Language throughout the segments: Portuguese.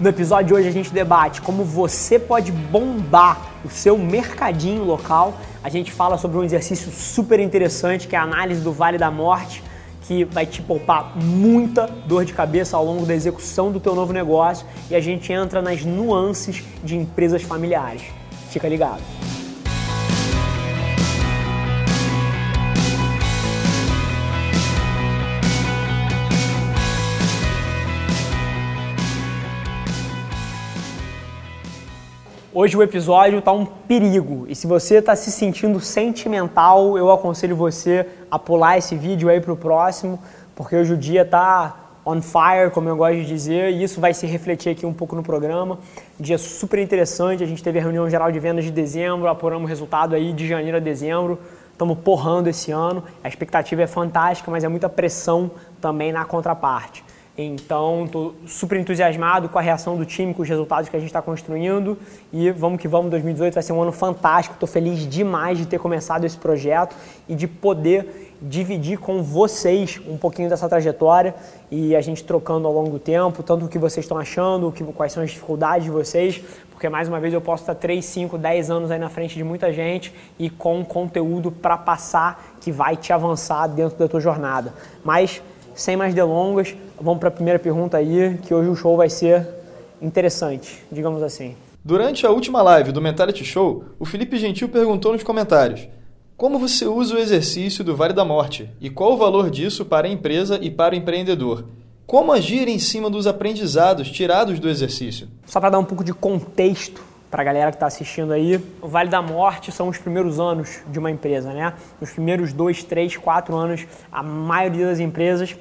No episódio de hoje a gente debate como você pode bombar o seu mercadinho local. A gente fala sobre um exercício super interessante que é a análise do Vale da Morte, que vai te poupar muita dor de cabeça ao longo da execução do teu novo negócio e a gente entra nas nuances de empresas familiares. Fica ligado. Hoje o episódio está um perigo e se você está se sentindo sentimental, eu aconselho você a pular esse vídeo aí para o próximo, porque hoje o dia está on fire, como eu gosto de dizer, e isso vai se refletir aqui um pouco no programa. Dia super interessante, a gente teve a reunião geral de vendas de dezembro, apuramos o resultado aí de janeiro a dezembro, estamos porrando esse ano, a expectativa é fantástica, mas é muita pressão também na contraparte. Então, estou super entusiasmado com a reação do time, com os resultados que a gente está construindo. E vamos que vamos, 2018 vai ser um ano fantástico. Estou feliz demais de ter começado esse projeto e de poder dividir com vocês um pouquinho dessa trajetória e a gente trocando ao longo do tempo, tanto o que vocês estão achando, que, quais são as dificuldades de vocês, porque mais uma vez eu posso estar 3, 5, 10 anos aí na frente de muita gente e com conteúdo para passar que vai te avançar dentro da tua jornada. Mas sem mais delongas, vamos para a primeira pergunta aí, que hoje o show vai ser interessante, digamos assim. Durante a última live do Mentality Show, o Felipe Gentil perguntou nos comentários: Como você usa o exercício do Vale da Morte e qual o valor disso para a empresa e para o empreendedor? Como agir em cima dos aprendizados tirados do exercício? Só para dar um pouco de contexto para a galera que está assistindo aí, o Vale da Morte são os primeiros anos de uma empresa, né? Nos primeiros dois, três, quatro anos, a maioria das empresas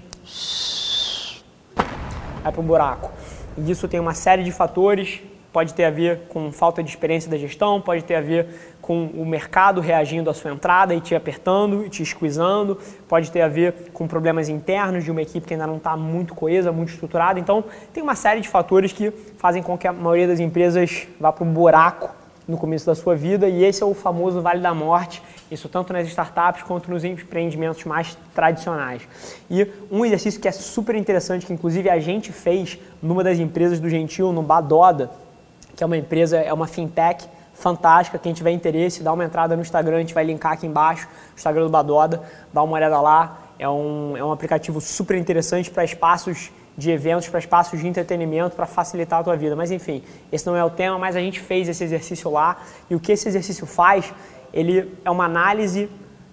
para o buraco. E isso tem uma série de fatores, pode ter a ver com falta de experiência da gestão, pode ter a ver com o mercado reagindo à sua entrada e te apertando e te esquisando, pode ter a ver com problemas internos de uma equipe que ainda não está muito coesa, muito estruturada. Então, tem uma série de fatores que fazem com que a maioria das empresas vá para um buraco no começo da sua vida e esse é o famoso Vale da Morte, isso tanto nas startups quanto nos empreendimentos mais tradicionais. E um exercício que é super interessante, que inclusive a gente fez numa das empresas do Gentil, no Badoda, que é uma empresa, é uma fintech fantástica. Quem tiver interesse, dá uma entrada no Instagram, a gente vai linkar aqui embaixo, o Instagram do Badoda, dá uma olhada lá. É um, é um aplicativo super interessante para espaços de eventos, para espaços de entretenimento, para facilitar a tua vida. Mas enfim, esse não é o tema, mas a gente fez esse exercício lá. E o que esse exercício faz, ele é uma análise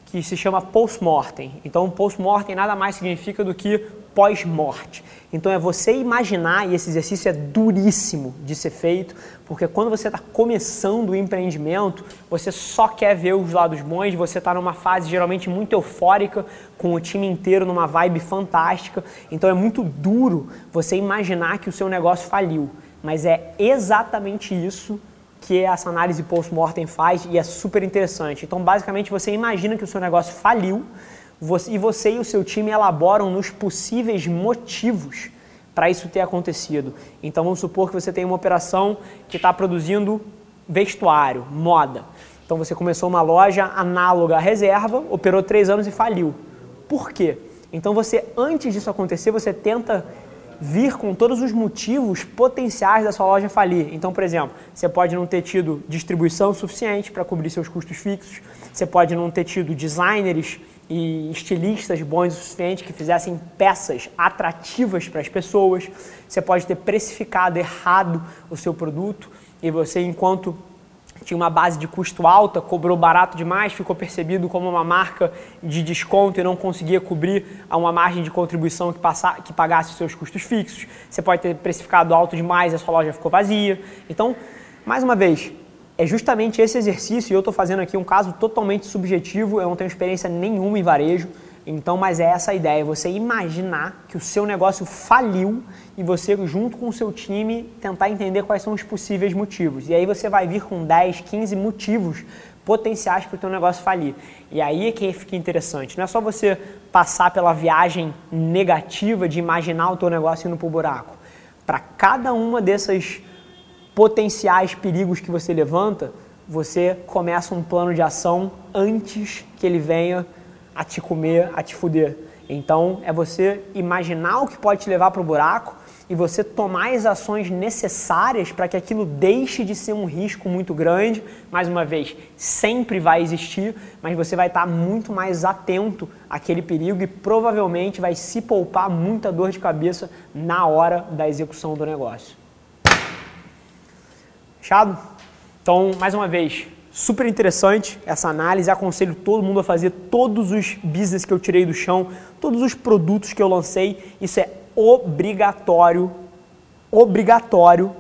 que se chama post-mortem. Então, post-mortem nada mais significa do que pós-morte. Então é você imaginar, e esse exercício é duríssimo de ser feito, porque quando você está começando o empreendimento, você só quer ver os lados bons, você está numa fase geralmente muito eufórica, com o time inteiro numa vibe fantástica, então é muito duro você imaginar que o seu negócio faliu. Mas é exatamente isso que essa análise post-mortem faz e é super interessante. Então, basicamente, você imagina que o seu negócio faliu, você, e você e o seu time elaboram nos possíveis motivos para isso ter acontecido. Então vamos supor que você tem uma operação que está produzindo vestuário, moda. Então você começou uma loja análoga à reserva, operou três anos e faliu. Por quê? Então você, antes disso acontecer, você tenta vir com todos os motivos potenciais da sua loja falir. Então, por exemplo, você pode não ter tido distribuição suficiente para cobrir seus custos fixos, você pode não ter tido designers e estilistas bons o suficiente que fizessem peças atrativas para as pessoas. Você pode ter precificado errado o seu produto e você, enquanto tinha uma base de custo alta, cobrou barato demais, ficou percebido como uma marca de desconto e não conseguia cobrir uma margem de contribuição que, passa, que pagasse os seus custos fixos. Você pode ter precificado alto demais e a sua loja ficou vazia. Então, mais uma vez, é justamente esse exercício, e eu estou fazendo aqui um caso totalmente subjetivo, eu não tenho experiência nenhuma em varejo, Então, mas é essa a ideia, você imaginar que o seu negócio faliu e você, junto com o seu time, tentar entender quais são os possíveis motivos. E aí você vai vir com 10, 15 motivos potenciais para o teu negócio falir. E aí é que fica interessante. Não é só você passar pela viagem negativa de imaginar o teu negócio indo para o buraco. Para cada uma dessas potenciais perigos que você levanta, você começa um plano de ação antes que ele venha a te comer, a te fuder. Então é você imaginar o que pode te levar para o buraco e você tomar as ações necessárias para que aquilo deixe de ser um risco muito grande. Mais uma vez, sempre vai existir, mas você vai estar muito mais atento àquele perigo e provavelmente vai se poupar muita dor de cabeça na hora da execução do negócio. Fechado? Então, mais uma vez, Super interessante essa análise. Aconselho todo mundo a fazer todos os business que eu tirei do chão, todos os produtos que eu lancei. Isso é obrigatório, obrigatório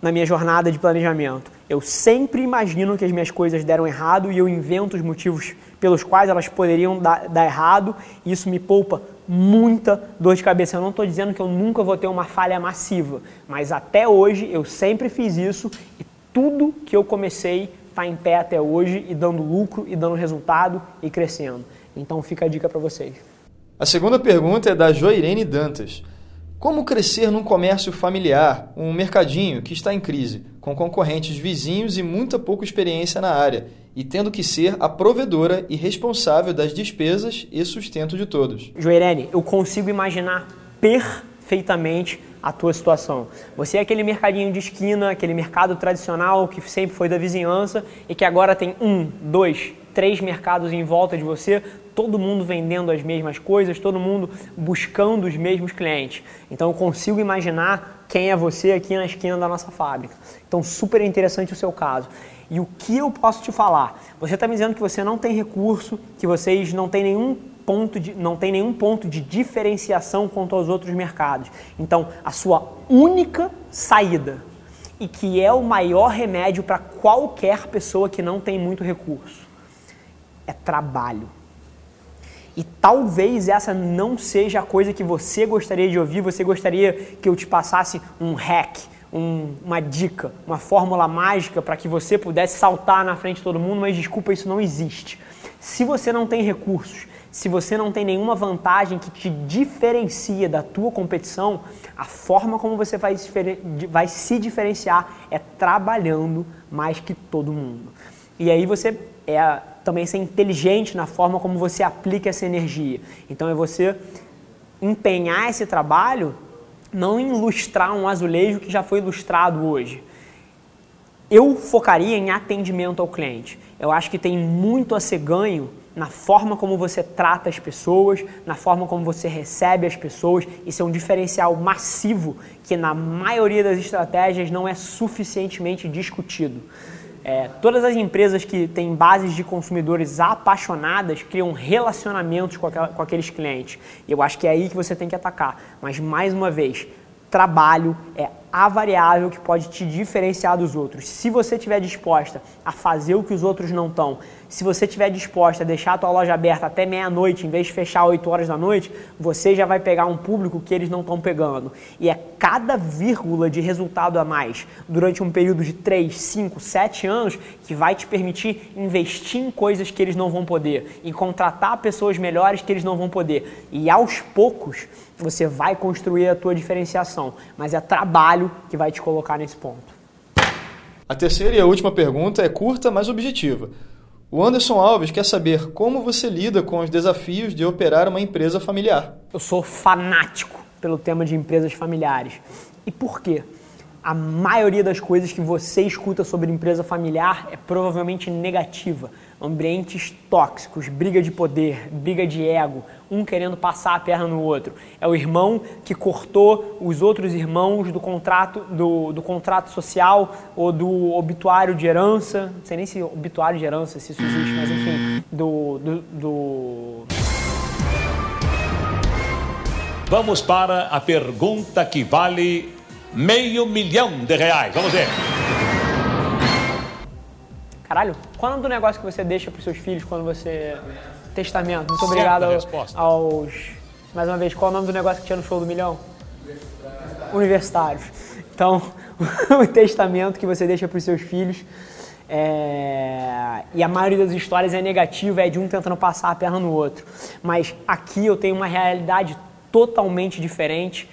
na minha jornada de planejamento. Eu sempre imagino que as minhas coisas deram errado e eu invento os motivos pelos quais elas poderiam dar, dar errado. E isso me poupa muita dor de cabeça. Eu não estou dizendo que eu nunca vou ter uma falha massiva, mas até hoje eu sempre fiz isso e tudo que eu comecei está em pé até hoje e dando lucro e dando resultado e crescendo. Então fica a dica para vocês. A segunda pergunta é da Joirene Dantas. Como crescer num comércio familiar, um mercadinho que está em crise, com concorrentes vizinhos e muita pouca experiência na área, e tendo que ser a provedora e responsável das despesas e sustento de todos? Joirene, eu consigo imaginar perfeitamente a tua situação. Você é aquele mercadinho de esquina, aquele mercado tradicional que sempre foi da vizinhança e que agora tem um, dois, três mercados em volta de você, todo mundo vendendo as mesmas coisas, todo mundo buscando os mesmos clientes. Então eu consigo imaginar quem é você aqui na esquina da nossa fábrica. Então super interessante o seu caso. E o que eu posso te falar? Você está me dizendo que você não tem recurso, que vocês não têm nenhum ponto de, não tem nenhum ponto de diferenciação quanto aos outros mercados. Então, a sua única saída e que é o maior remédio para qualquer pessoa que não tem muito recurso é trabalho. E talvez essa não seja a coisa que você gostaria de ouvir, você gostaria que eu te passasse um hack, um, uma dica, uma fórmula mágica para que você pudesse saltar na frente de todo mundo, mas desculpa, isso não existe. Se você não tem recursos, se você não tem nenhuma vantagem que te diferencia da tua competição, a forma como você vai, vai se diferenciar é trabalhando mais que todo mundo. E aí você é também ser inteligente na forma como você aplica essa energia. Então é você empenhar esse trabalho não em ilustrar um azulejo que já foi ilustrado hoje. Eu focaria em atendimento ao cliente. Eu acho que tem muito a ser ganho na forma como você trata as pessoas, na forma como você recebe as pessoas. Isso é um diferencial massivo que na maioria das estratégias não é suficientemente discutido. É, todas as empresas que têm bases de consumidores apaixonadas criam relacionamentos com, aquela, com aqueles clientes. E eu acho que é aí que você tem que atacar. Mas, mais uma vez, trabalho é a variável que pode te diferenciar dos outros. Se você estiver disposta a fazer o que os outros não estão, se você estiver disposta a deixar a tua loja aberta até meia-noite, em vez de fechar 8 horas da noite, você já vai pegar um público que eles não estão pegando. E é cada vírgula de resultado a mais durante um período de 3, 5, 7 anos que vai te permitir investir em coisas que eles não vão poder, em contratar pessoas melhores que eles não vão poder. E aos poucos você vai construir a tua diferenciação, mas é trabalho que vai te colocar nesse ponto. A terceira e a última pergunta é curta, mas objetiva. O Anderson Alves quer saber como você lida com os desafios de operar uma empresa familiar. Eu sou fanático pelo tema de empresas familiares. E por quê? A maioria das coisas que você escuta sobre empresa familiar é provavelmente negativa ambientes tóxicos, briga de poder, briga de ego, um querendo passar a perna no outro. É o irmão que cortou os outros irmãos do contrato, do, do contrato social ou do obituário de herança. Não sei nem se obituário de herança, se isso existe, mas enfim, do, do, do... Vamos para a pergunta que vale meio milhão de reais. Vamos ver. Caralho, qual é o nome do negócio que você deixa para os seus filhos quando você Testamento. Muito obrigado ao, aos. Mais uma vez, qual é o nome do negócio que tinha no show do milhão? Universitários. Então, o testamento que você deixa para os seus filhos. É... E a maioria das histórias é negativa, é de um tentando passar a perna no outro. Mas aqui eu tenho uma realidade totalmente diferente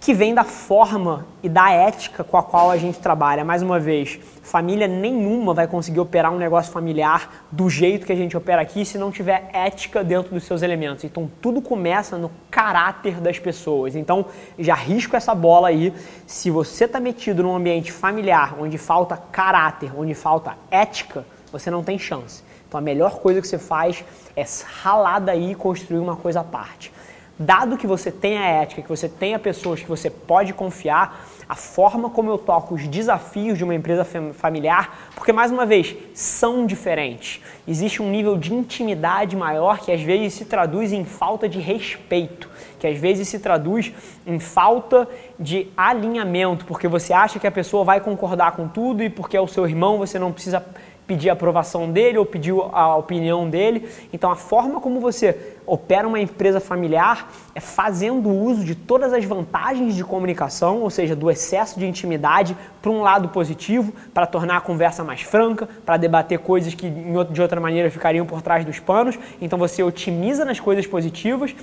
que vem da forma e da ética com a qual a gente trabalha. Mais uma vez, família nenhuma vai conseguir operar um negócio familiar do jeito que a gente opera aqui se não tiver ética dentro dos seus elementos. Então, tudo começa no caráter das pessoas. Então, já risco essa bola aí. Se você está metido num ambiente familiar onde falta caráter, onde falta ética, você não tem chance. Então, a melhor coisa que você faz é ralar daí e construir uma coisa à parte. Dado que você tem a ética, que você tenha pessoas que você pode confiar, a forma como eu toco os desafios de uma empresa familiar, porque mais uma vez, são diferentes. Existe um nível de intimidade maior que às vezes se traduz em falta de respeito, que às vezes se traduz em falta de alinhamento, porque você acha que a pessoa vai concordar com tudo e porque é o seu irmão, você não precisa pedir a aprovação dele ou pedir a opinião dele. Então, a forma como você opera uma empresa familiar é fazendo uso de todas as vantagens de comunicação, ou seja, do excesso de intimidade, para um lado positivo, para tornar a conversa mais franca, para debater coisas que de outra maneira ficariam por trás dos panos. Então, você otimiza nas coisas positivas,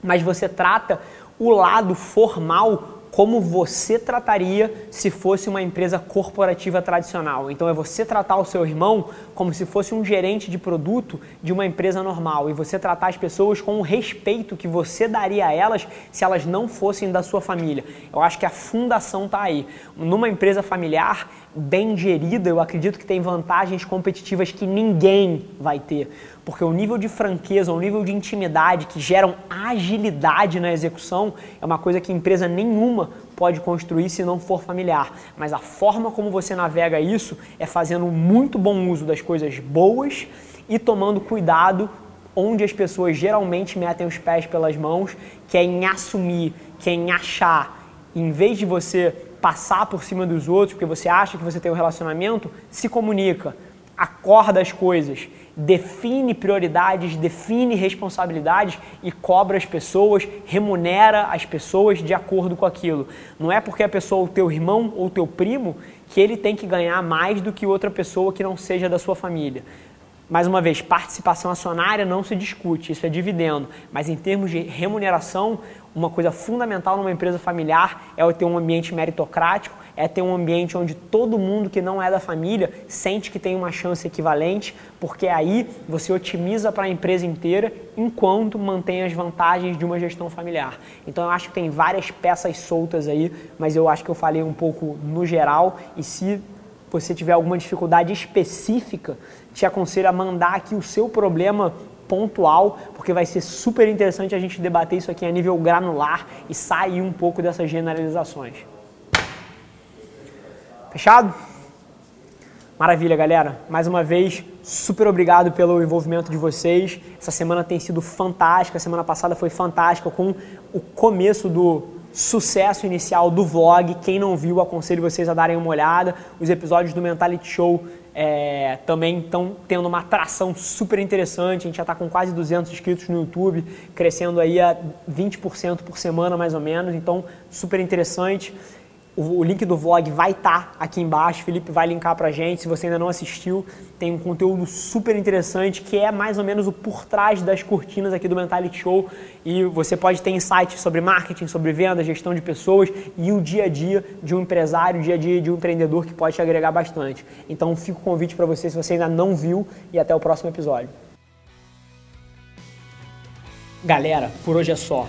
mas você trata o lado formal como você trataria se fosse uma empresa corporativa tradicional. Então é você tratar o seu irmão como se fosse um gerente de produto de uma empresa normal e você tratar as pessoas com o respeito que você daria a elas se elas não fossem da sua família. Eu acho que a fundação está aí. Numa empresa familiar bem gerida, eu acredito que tem vantagens competitivas que ninguém vai ter porque o nível de franqueza, o nível de intimidade que geram agilidade na execução é uma coisa que empresa nenhuma pode construir se não for familiar. Mas a forma como você navega isso é fazendo muito bom uso das coisas boas e tomando cuidado onde as pessoas geralmente metem os pés pelas mãos, que é em assumir, que é em achar. Em vez de você passar por cima dos outros, porque você acha que você tem um relacionamento, se comunica, acorda as coisas define prioridades, define responsabilidades e cobra as pessoas, remunera as pessoas de acordo com aquilo. Não é porque a pessoa, o teu irmão ou teu primo, que ele tem que ganhar mais do que outra pessoa que não seja da sua família. Mais uma vez, participação acionária não se discute, isso é dividendo. Mas em termos de remuneração, uma coisa fundamental numa empresa familiar é ter um ambiente meritocrático, é ter um ambiente onde todo mundo que não é da família sente que tem uma chance equivalente, porque aí você otimiza para a empresa inteira enquanto mantém as vantagens de uma gestão familiar. Então eu acho que tem várias peças soltas aí, mas eu acho que eu falei um pouco no geral e se você tiver alguma dificuldade específica, te aconselho a mandar aqui o seu problema pontual, porque vai ser super interessante a gente debater isso aqui a nível granular e sair um pouco dessas generalizações. Fechado? Maravilha, galera. Mais uma vez, super obrigado pelo envolvimento de vocês. Essa semana tem sido fantástica. A semana passada foi fantástica com o começo do sucesso inicial do vlog. Quem não viu, aconselho vocês a darem uma olhada. Os episódios do Mentality Show é, também estão tendo uma atração super interessante. A gente já está com quase 200 inscritos no YouTube, crescendo aí a 20% por semana mais ou menos. Então, super interessante. O, link do vlog vai estar tá aqui embaixo, Felipe vai linkar pra gente. Se você ainda não assistiu, tem um conteúdo super interessante que é mais ou menos o por trás das cortinas aqui do Mentality Show. E você pode ter insights sobre marketing, sobre venda, gestão de pessoas e o dia a dia de um empresário, o dia a dia de um empreendedor que pode te agregar bastante. Então fica o convite para você se você ainda não viu e até o próximo episódio. Galera, por hoje é só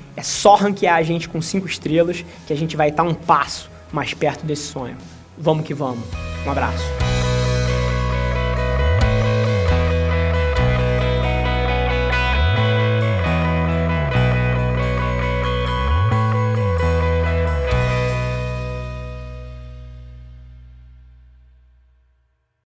É só ranquear a gente com 5 estrelas que a gente vai estar um passo mais perto desse sonho. Vamos que vamos. Um abraço.